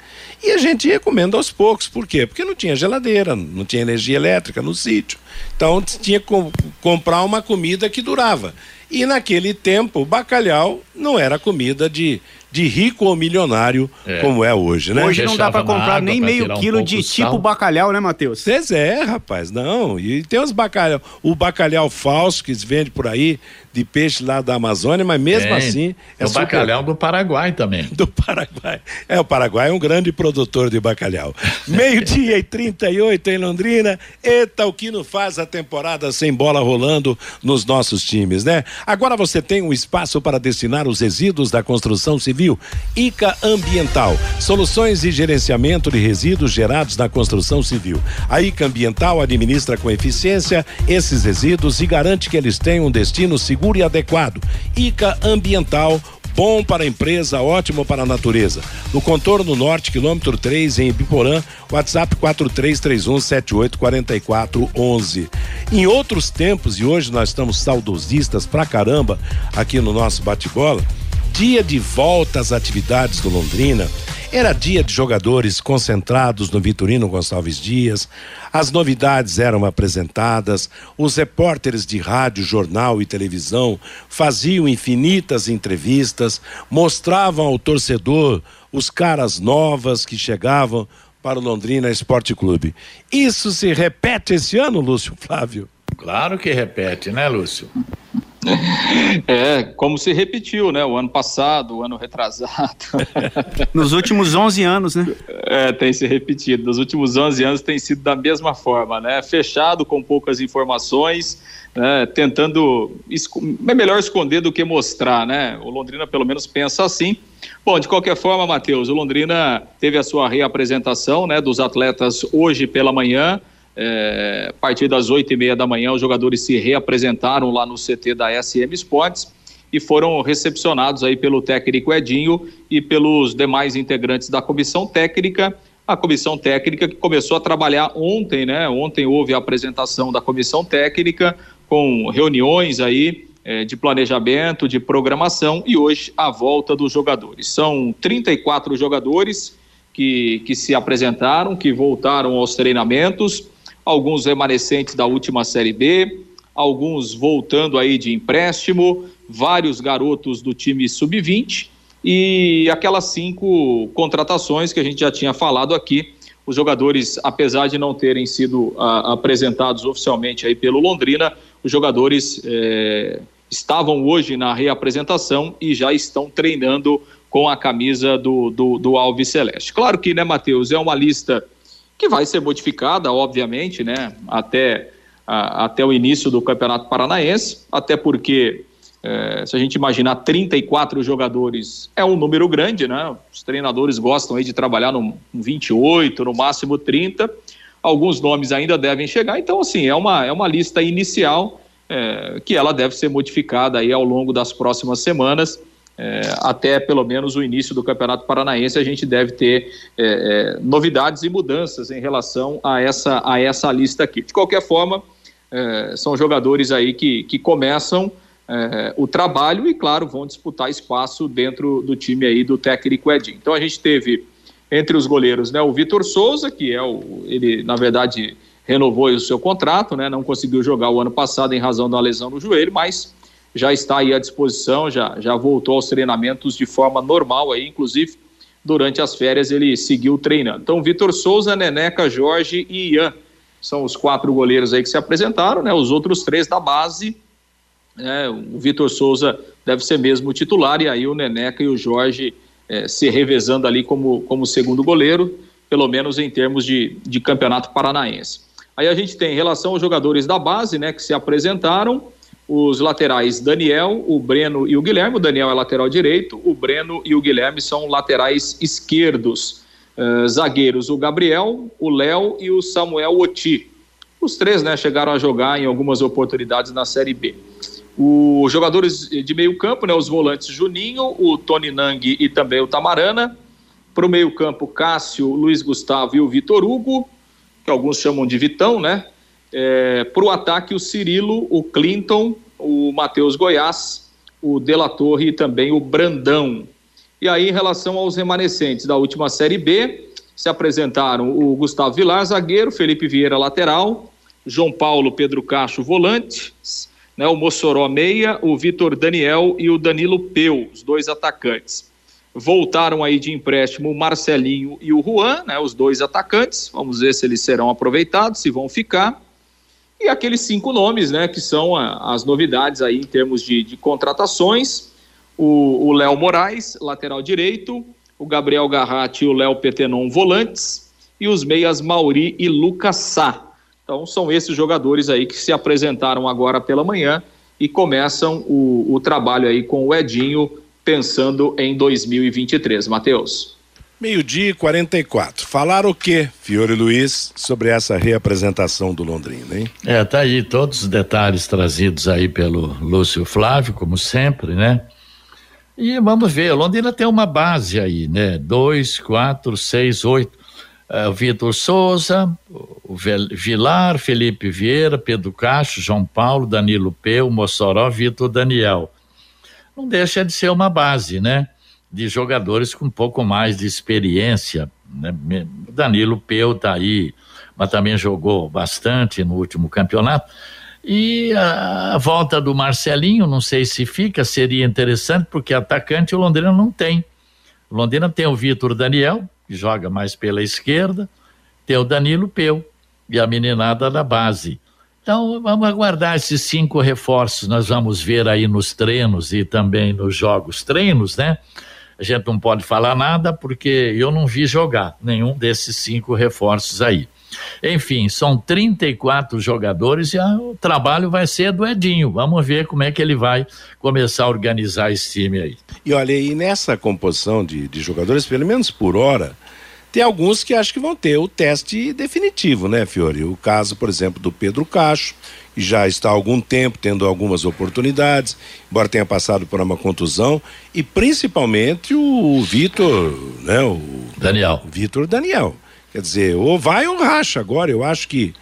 e a gente ia comendo aos poucos. Por quê? Porque não tinha geladeira, não tinha energia elétrica no sítio. Então tinha que comprar uma comida que durava. E naquele tempo, o bacalhau não era comida de, de rico ou milionário é. como é hoje, né? Hoje não dá para comprar nem meio quilo um de tipo bacalhau, né, Matheus? Pois é, rapaz, não. E tem os bacalhau, o bacalhau falso que se vende por aí, de peixe lá da Amazônia, mas mesmo é, assim. É o super... bacalhau do Paraguai também. Do Paraguai. É, o Paraguai é um grande produtor de bacalhau. Meio-dia e 38 em Londrina. Eita, o que não faz a temporada sem bola rolando nos nossos times, né? Agora você tem um espaço para destinar os resíduos da construção civil. ICA Ambiental. Soluções e gerenciamento de resíduos gerados na construção civil. A ICA Ambiental administra com eficiência esses resíduos e garante que eles tenham um destino seguro seguro e adequado. ICA Ambiental, bom para a empresa, ótimo para a natureza. No contorno norte, quilômetro 3, em Ibiporã, WhatsApp 4331784411. Em outros tempos, e hoje nós estamos saudosistas pra caramba aqui no nosso bate-bola, dia de volta às atividades do Londrina. Era dia de jogadores concentrados no Vitorino Gonçalves Dias, as novidades eram apresentadas, os repórteres de rádio, jornal e televisão faziam infinitas entrevistas, mostravam ao torcedor os caras novas que chegavam para o Londrina Esporte Clube. Isso se repete esse ano, Lúcio Flávio? Claro que repete, né, Lúcio? É, como se repetiu, né? O ano passado, o ano retrasado. Nos últimos 11 anos, né? É, tem se repetido. Nos últimos 11 anos tem sido da mesma forma, né? Fechado, com poucas informações, né? tentando. É melhor esconder do que mostrar, né? O Londrina, pelo menos, pensa assim. Bom, de qualquer forma, Matheus, o Londrina teve a sua reapresentação, né? Dos atletas hoje pela manhã. É, a partir das oito e meia da manhã, os jogadores se reapresentaram lá no CT da SM Sports e foram recepcionados aí pelo técnico Edinho e pelos demais integrantes da comissão técnica. A comissão técnica que começou a trabalhar ontem, né? Ontem houve a apresentação da comissão técnica com reuniões aí é, de planejamento, de programação e hoje a volta dos jogadores. São 34 jogadores que, que se apresentaram, que voltaram aos treinamentos alguns remanescentes da última Série B, alguns voltando aí de empréstimo, vários garotos do time sub-20 e aquelas cinco contratações que a gente já tinha falado aqui. Os jogadores, apesar de não terem sido a, ah, apresentados oficialmente aí pelo Londrina, os jogadores é, estavam hoje na reapresentação e já estão treinando com a camisa do, do, do Alves Celeste. Claro que, né, Matheus, é uma lista que vai ser modificada, obviamente, né, até, a, até o início do Campeonato Paranaense, até porque é, se a gente imaginar 34 jogadores, é um número grande, né? Os treinadores gostam aí de trabalhar no 28, no máximo 30. Alguns nomes ainda devem chegar, então, assim, é uma, é uma lista inicial é, que ela deve ser modificada aí ao longo das próximas semanas é, até pelo menos o início do Campeonato Paranaense, a gente deve ter é, é, novidades e mudanças em relação a essa, a essa lista aqui. De qualquer forma, é, são jogadores aí que, que começam é, o trabalho e, claro, vão disputar espaço dentro do time aí do técnico Edinho. Então a gente teve entre os goleiros, né? O Vitor Souza, que é o. Ele, na verdade, renovou o seu contrato, né? Não conseguiu jogar o ano passado em razão da lesão no joelho, mas já está aí à disposição, já, já voltou aos treinamentos de forma normal aí, inclusive durante as férias ele seguiu treinando. Então, Vitor Souza, Neneca, Jorge e Ian são os quatro goleiros aí que se apresentaram, né? Os outros três da base, né? O Vitor Souza deve ser mesmo titular e aí o Neneca e o Jorge é, se revezando ali como, como segundo goleiro, pelo menos em termos de, de campeonato paranaense. Aí a gente tem em relação aos jogadores da base, né, que se apresentaram, os laterais Daniel, o Breno e o Guilherme. O Daniel é lateral direito, o Breno e o Guilherme são laterais esquerdos. Uh, zagueiros, o Gabriel, o Léo e o Samuel Oti. Os três né, chegaram a jogar em algumas oportunidades na Série B. Os jogadores de meio campo, né, os volantes Juninho, o Tony Nang e também o Tamarana. Para o meio campo, Cássio, Luiz Gustavo e o Vitor Hugo, que alguns chamam de Vitão, né? É, Para o ataque, o Cirilo, o Clinton, o Matheus Goiás, o Dela Torre e também o Brandão. E aí, em relação aos remanescentes da última Série B, se apresentaram o Gustavo Vilar, zagueiro, Felipe Vieira, lateral, João Paulo Pedro Cacho, volante, né, o Mossoró meia, o Vitor Daniel e o Danilo Peu, os dois atacantes. Voltaram aí de empréstimo o Marcelinho e o Juan, né, os dois atacantes. Vamos ver se eles serão aproveitados, se vão ficar. E aqueles cinco nomes, né, que são a, as novidades aí em termos de, de contratações. O Léo Moraes, lateral direito, o Gabriel Garratti e o Léo Petenon, volantes, e os meias Mauri e Lucas Sá. Então são esses jogadores aí que se apresentaram agora pela manhã e começam o, o trabalho aí com o Edinho pensando em 2023. Matheus. Meio-dia e 44. Falaram o que, Fiore Luiz, sobre essa reapresentação do Londrina, hein? É, tá aí todos os detalhes trazidos aí pelo Lúcio Flávio, como sempre, né? E vamos ver, Londrina tem uma base aí, né? Dois, quatro, seis, oito uh, Vitor Souza, o Vilar, Felipe Vieira, Pedro Cacho, João Paulo, Danilo Peu, Mossoró, Vitor Daniel. Não deixa de ser uma base, né? De jogadores com um pouco mais de experiência. Né? Danilo Peu tá aí, mas também jogou bastante no último campeonato. E a, volta do Marcelinho, não sei se fica, seria interessante, porque atacante o Londrina não tem. O Londrina tem o Vitor Daniel, que joga mais pela esquerda, tem o Danilo Peu e a meninada da base. Então, vamos aguardar esses cinco reforços. Nós vamos ver aí nos treinos e também nos jogos treinos, né? A gente não pode falar nada porque eu não vi jogar nenhum desses cinco reforços aí. Enfim, são 34 jogadores e a, o trabalho vai ser do Edinho. Vamos ver como é que ele vai começar a organizar esse time aí. E olha, aí nessa composição de, de jogadores, pelo menos por hora, tem alguns que acho que vão ter o teste definitivo, né, Fiore? O caso, por exemplo, do Pedro Cacho, já está há algum tempo tendo algumas oportunidades, embora tenha passado por uma contusão, e principalmente o Vitor, né, o Daniel. Vitor Daniel. Quer dizer, ou vai ou racha agora. Eu acho que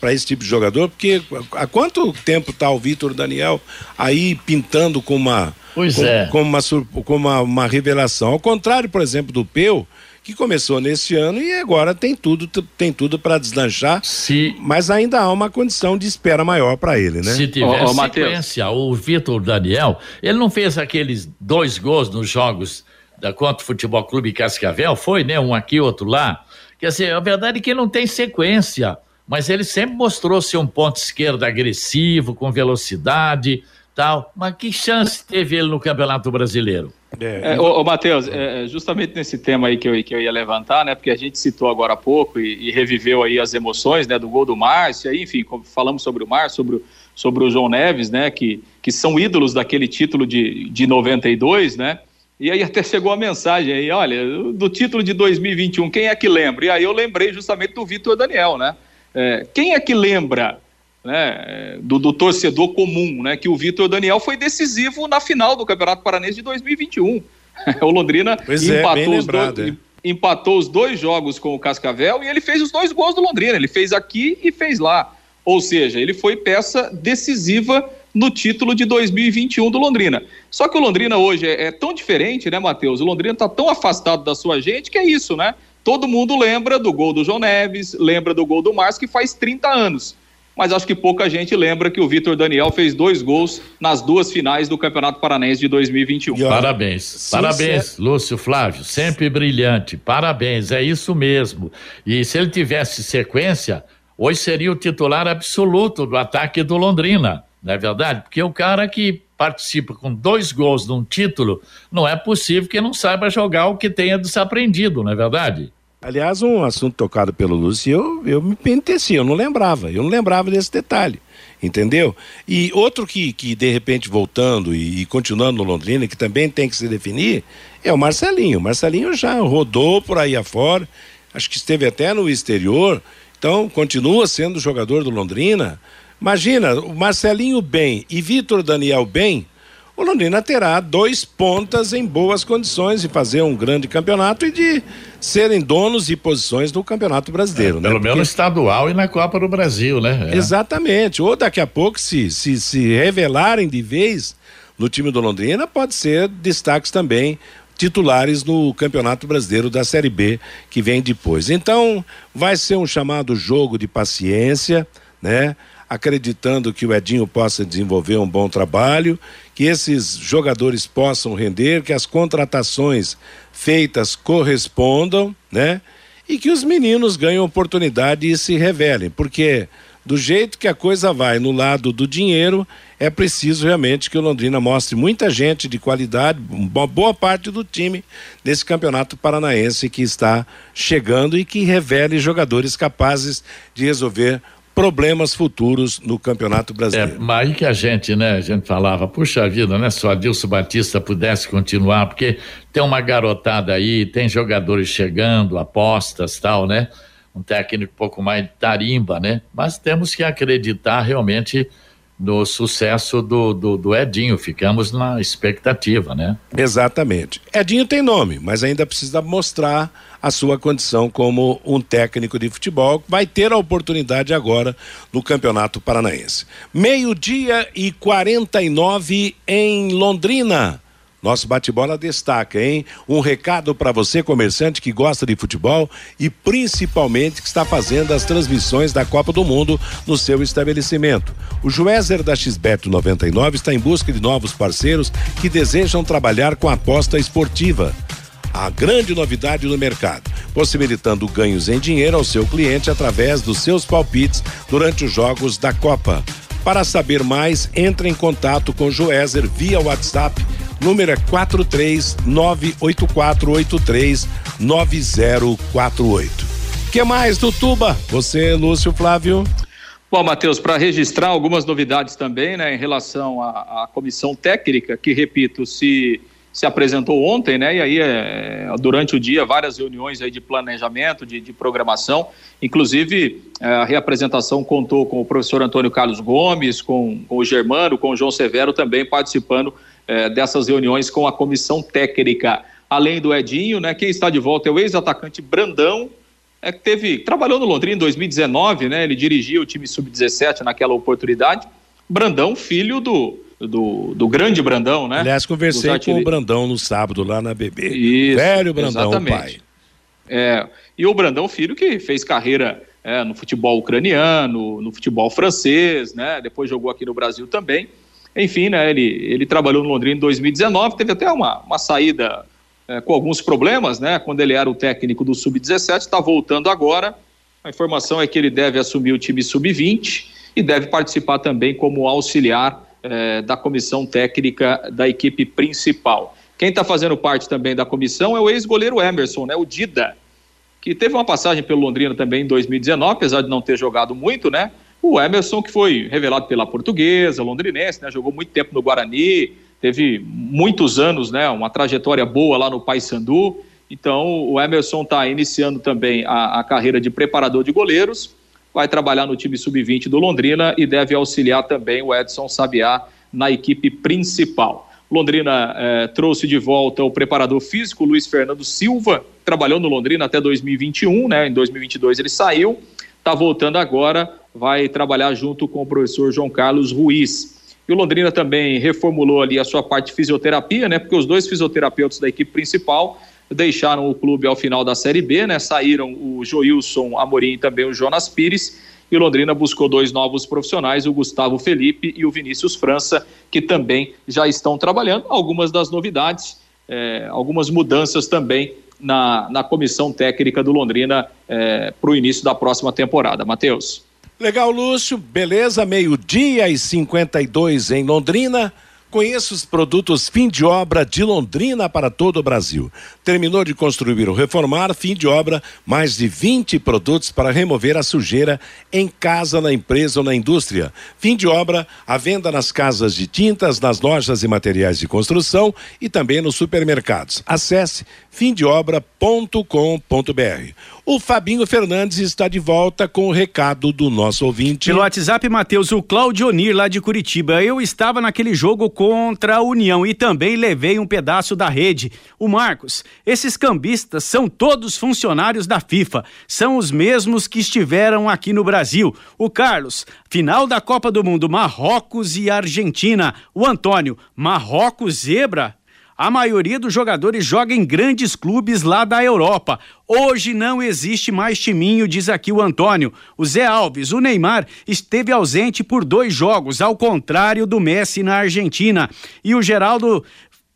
para esse tipo de jogador, porque há quanto tempo está o Vitor Daniel aí pintando com uma. Pois com, é. Com, uma, com uma, uma revelação. Ao contrário, por exemplo, do Peu, que começou nesse ano e agora tem tudo tem tudo para deslanchar. Se, mas ainda há uma condição de espera maior para ele, né? Se tiver ô, ô, sequência, o Vitor Daniel, ele não fez aqueles dois gols nos jogos da contra o Futebol Clube Cascavel, foi, né? Um aqui, outro lá. Quer dizer, a verdade é que não tem sequência, mas ele sempre mostrou ser um ponto esquerdo agressivo, com velocidade, tal. Mas que chance teve ele no Campeonato Brasileiro? É, é, ô, ô Matheus, é, é, justamente nesse tema aí que eu, que eu ia levantar, né? Porque a gente citou agora há pouco e, e reviveu aí as emoções, né? Do gol do Márcio, aí, enfim, falamos sobre o Márcio, sobre, o, sobre o João Neves, né? Que, que são ídolos daquele título de, de 92, né? E aí até chegou a mensagem aí, olha, do título de 2021, quem é que lembra? E aí eu lembrei justamente do Vitor Daniel, né? É, quem é que lembra né, do, do, torcedor comum, né? Que o Vitor Daniel foi decisivo na final do Campeonato Paranense de 2021. o Londrina pois é, empatou, é, os lembrado, dois, é. empatou os dois jogos com o Cascavel e ele fez os dois gols do Londrina. Ele fez aqui e fez lá. Ou seja, ele foi peça decisiva no título de 2021 do Londrina. Só que o Londrina hoje é, é tão diferente, né, Matheus? O Londrina está tão afastado da sua gente que é isso, né? Todo mundo lembra do gol do João Neves, lembra do gol do Márcio, que faz 30 anos mas acho que pouca gente lembra que o Vitor Daniel fez dois gols nas duas finais do Campeonato Paranaense de 2021. Parabéns, parabéns, Lúcio Flávio, sempre brilhante, parabéns, é isso mesmo. E se ele tivesse sequência, hoje seria o titular absoluto do ataque do Londrina, não é verdade? Porque o cara que participa com dois gols num título, não é possível que não saiba jogar o que tenha desaprendido, não é verdade? Aliás, um assunto tocado pelo Lúcio, eu, eu me penteci, eu não lembrava, eu não lembrava desse detalhe, entendeu? E outro que, que de repente, voltando e, e continuando no Londrina, que também tem que se definir, é o Marcelinho. O Marcelinho já rodou por aí afora, acho que esteve até no exterior, então continua sendo jogador do Londrina. Imagina, o Marcelinho bem e Vitor Daniel bem, o Londrina terá dois pontas em boas condições de fazer um grande campeonato e de serem donos de posições no Campeonato Brasileiro. É, né? Pelo Porque... menos estadual e na Copa do Brasil, né? É. Exatamente. Ou daqui a pouco, se, se, se revelarem de vez no time do Londrina, pode ser destaques também titulares no Campeonato Brasileiro da Série B que vem depois. Então, vai ser um chamado jogo de paciência, né? Acreditando que o Edinho possa desenvolver um bom trabalho, que esses jogadores possam render, que as contratações feitas correspondam, né? E que os meninos ganhem oportunidade e se revelem, porque do jeito que a coisa vai no lado do dinheiro, é preciso realmente que o Londrina mostre muita gente de qualidade, uma boa parte do time desse campeonato paranaense que está chegando e que revele jogadores capazes de resolver problemas futuros no Campeonato Brasileiro. É, mas aí que a gente, né, a gente falava, puxa vida, né, se o Adilson Batista pudesse continuar, porque tem uma garotada aí, tem jogadores chegando, apostas tal, né? Um técnico um pouco mais tarimba, né? Mas temos que acreditar realmente no sucesso do, do, do, Edinho. Ficamos na expectativa, né? Exatamente. Edinho tem nome, mas ainda precisa mostrar a sua condição como um técnico de futebol. Vai ter a oportunidade agora no Campeonato Paranaense. Meio-dia e 49 em Londrina. Nosso bate-bola destaca, hein? Um recado para você, comerciante que gosta de futebol e principalmente que está fazendo as transmissões da Copa do Mundo no seu estabelecimento. O Juézer da XBET 99 está em busca de novos parceiros que desejam trabalhar com aposta esportiva a grande novidade no mercado, possibilitando ganhos em dinheiro ao seu cliente através dos seus palpites durante os jogos da Copa. Para saber mais, entre em contato com Joézer via WhatsApp número é 43984839048. Que mais, Tutuba? Você, Lúcio Flávio? Bom, Matheus, para registrar algumas novidades também, né, em relação à, à, comissão técnica, que, repito, se, se apresentou ontem, né, e aí, é, durante o dia, várias reuniões aí de planejamento, de, de programação, inclusive é, a reapresentação contou com o professor Antônio Carlos Gomes, com, com o Germano, com o João Severo também participando é, dessas reuniões com a comissão técnica. Além do Edinho, né, quem está de volta é o ex-atacante Brandão, é, que teve, trabalhou no Londrina em 2019, né, ele dirigia o time sub-17 naquela oportunidade. Brandão, filho do, do, do, grande Brandão, né? Aliás, conversei com o Brandão no sábado lá na BB. Isso, Velho Brandão, exatamente. pai. É, e o Brandão, filho que fez carreira é, no futebol ucraniano, no futebol francês, né? Depois jogou aqui no Brasil também. Enfim, né, ele, ele trabalhou no Londrina em 2019, teve até uma, uma saída é, com alguns problemas, né, quando ele era o técnico do Sub-17, está voltando agora. A informação é que ele deve assumir o time Sub-20 e deve participar também como auxiliar é, da comissão técnica da equipe principal. Quem está fazendo parte também da comissão é o ex-goleiro Emerson, né, o Dida, que teve uma passagem pelo Londrina também em 2019, apesar de não ter jogado muito, né? O Emerson, que foi revelado pela portuguesa, londrinense, né, jogou muito tempo no Guarani, teve muitos anos, né, uma trajetória boa lá no Paysandu. Então, o Emerson está iniciando também a, a, carreira de preparador de goleiros, vai trabalhar no time sub-20 do Londrina e deve auxiliar também o Edson Sabiá na equipe principal. Londrina eh, trouxe de volta o preparador físico Luiz Fernando Silva, trabalhou no Londrina até 2021, né? Em 2022 ele saiu, está voltando agora vai trabalhar junto com o professor João Carlos Ruiz. E o Londrina também reformulou ali a sua parte de fisioterapia, né? Porque os dois fisioterapeutas da equipe principal deixaram o clube ao final da Série B, né? Saíram o Joilson Amorim e também o Jonas Pires. E Londrina buscou dois novos profissionais, o Gustavo Felipe e o Vinícius França, que também já estão trabalhando. Algumas das novidades, é, algumas mudanças também na, na comissão técnica do Londrina é, para o início da próxima temporada. Matheus. Legal, Lúcio. Beleza, meio-dia e 52 em Londrina. Conheça os produtos fim de obra de Londrina para todo o Brasil. Terminou de construir ou reformar, fim de obra, mais de 20 produtos para remover a sujeira em casa, na empresa ou na indústria. Fim de obra, a venda nas casas de tintas, nas lojas e materiais de construção e também nos supermercados. Acesse fimdeobra.com.br. O Fabinho Fernandes está de volta com o recado do nosso ouvinte. Pelo WhatsApp, Matheus, o Claudionir lá de Curitiba. Eu estava naquele jogo contra a União e também levei um pedaço da rede. O Marcos, esses cambistas são todos funcionários da FIFA. São os mesmos que estiveram aqui no Brasil. O Carlos, final da Copa do Mundo, Marrocos e Argentina. O Antônio, Marrocos zebra? A maioria dos jogadores joga em grandes clubes lá da Europa. Hoje não existe mais timinho, diz aqui o Antônio. O Zé Alves, o Neymar, esteve ausente por dois jogos, ao contrário do Messi na Argentina. E o Geraldo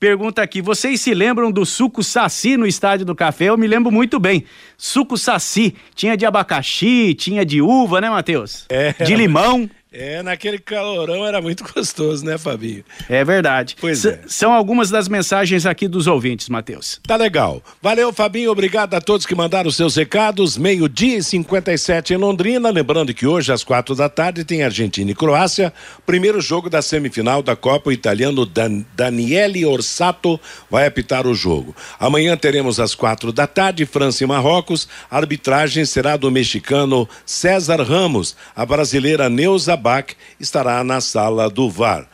pergunta aqui: vocês se lembram do suco saci no Estádio do Café? Eu me lembro muito bem. Suco saci. Tinha de abacaxi, tinha de uva, né, Matheus? É. De limão. É, naquele calorão era muito gostoso, né, Fabinho? É verdade. Pois S é. São algumas das mensagens aqui dos ouvintes, Matheus. Tá legal. Valeu, Fabinho. Obrigado a todos que mandaram seus recados. Meio-dia e 57 em Londrina. Lembrando que hoje, às quatro da tarde, tem Argentina e Croácia. Primeiro jogo da semifinal da Copa. O italiano Dan Daniele Orsato vai apitar o jogo. Amanhã teremos às quatro da tarde França e Marrocos. A arbitragem será do mexicano César Ramos. A brasileira Neuza Bach estará na sala do VAR.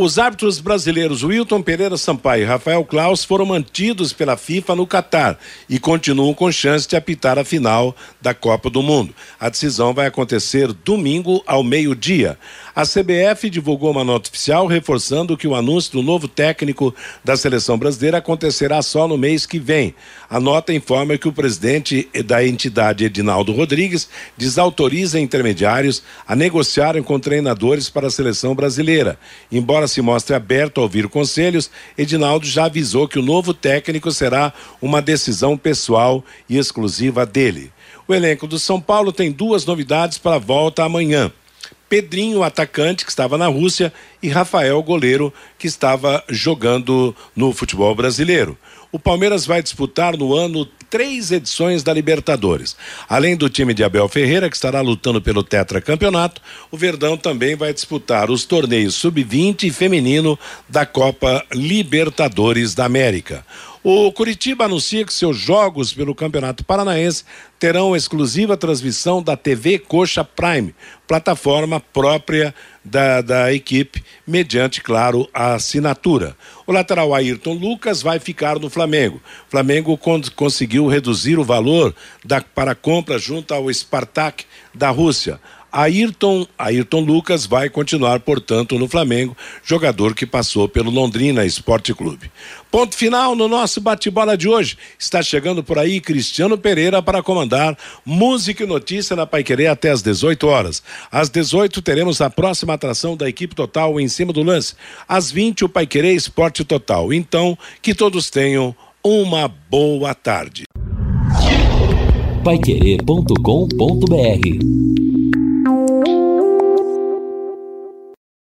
Os árbitros brasileiros Wilton Pereira Sampaio e Rafael Klaus foram mantidos pela FIFA no Catar e continuam com chance de apitar a final da Copa do Mundo. A decisão vai acontecer domingo ao meio-dia. A CBF divulgou uma nota oficial reforçando que o anúncio do novo técnico da seleção brasileira acontecerá só no mês que vem. A nota informa que o presidente da entidade, Edinaldo Rodrigues, desautoriza intermediários a negociarem com treinadores para a seleção brasileira. Embora se mostre aberto a ouvir conselhos, Edinaldo já avisou que o novo técnico será uma decisão pessoal e exclusiva dele. O elenco do São Paulo tem duas novidades para a volta amanhã. Pedrinho, atacante, que estava na Rússia, e Rafael, goleiro, que estava jogando no futebol brasileiro. O Palmeiras vai disputar no ano três edições da Libertadores. Além do time de Abel Ferreira, que estará lutando pelo tetracampeonato, o Verdão também vai disputar os torneios sub-20 e feminino da Copa Libertadores da América. O Curitiba anuncia que seus jogos pelo Campeonato Paranaense terão exclusiva transmissão da TV Coxa Prime, plataforma própria da, da equipe, mediante, claro, a assinatura. O lateral Ayrton Lucas vai ficar no Flamengo. O Flamengo con conseguiu reduzir o valor da, para compra junto ao Spartak da Rússia. Ayrton, Ayrton Lucas vai continuar, portanto, no Flamengo, jogador que passou pelo Londrina Esporte Clube. Ponto final no nosso bate-bola de hoje. Está chegando por aí Cristiano Pereira para comandar Música e Notícia na Paiquerê até às 18 horas. Às 18 teremos a próxima atração da equipe total em cima do lance. Às 20 o Paiquerê Esporte Total. Então, que todos tenham uma boa tarde. Paiquerê.com.br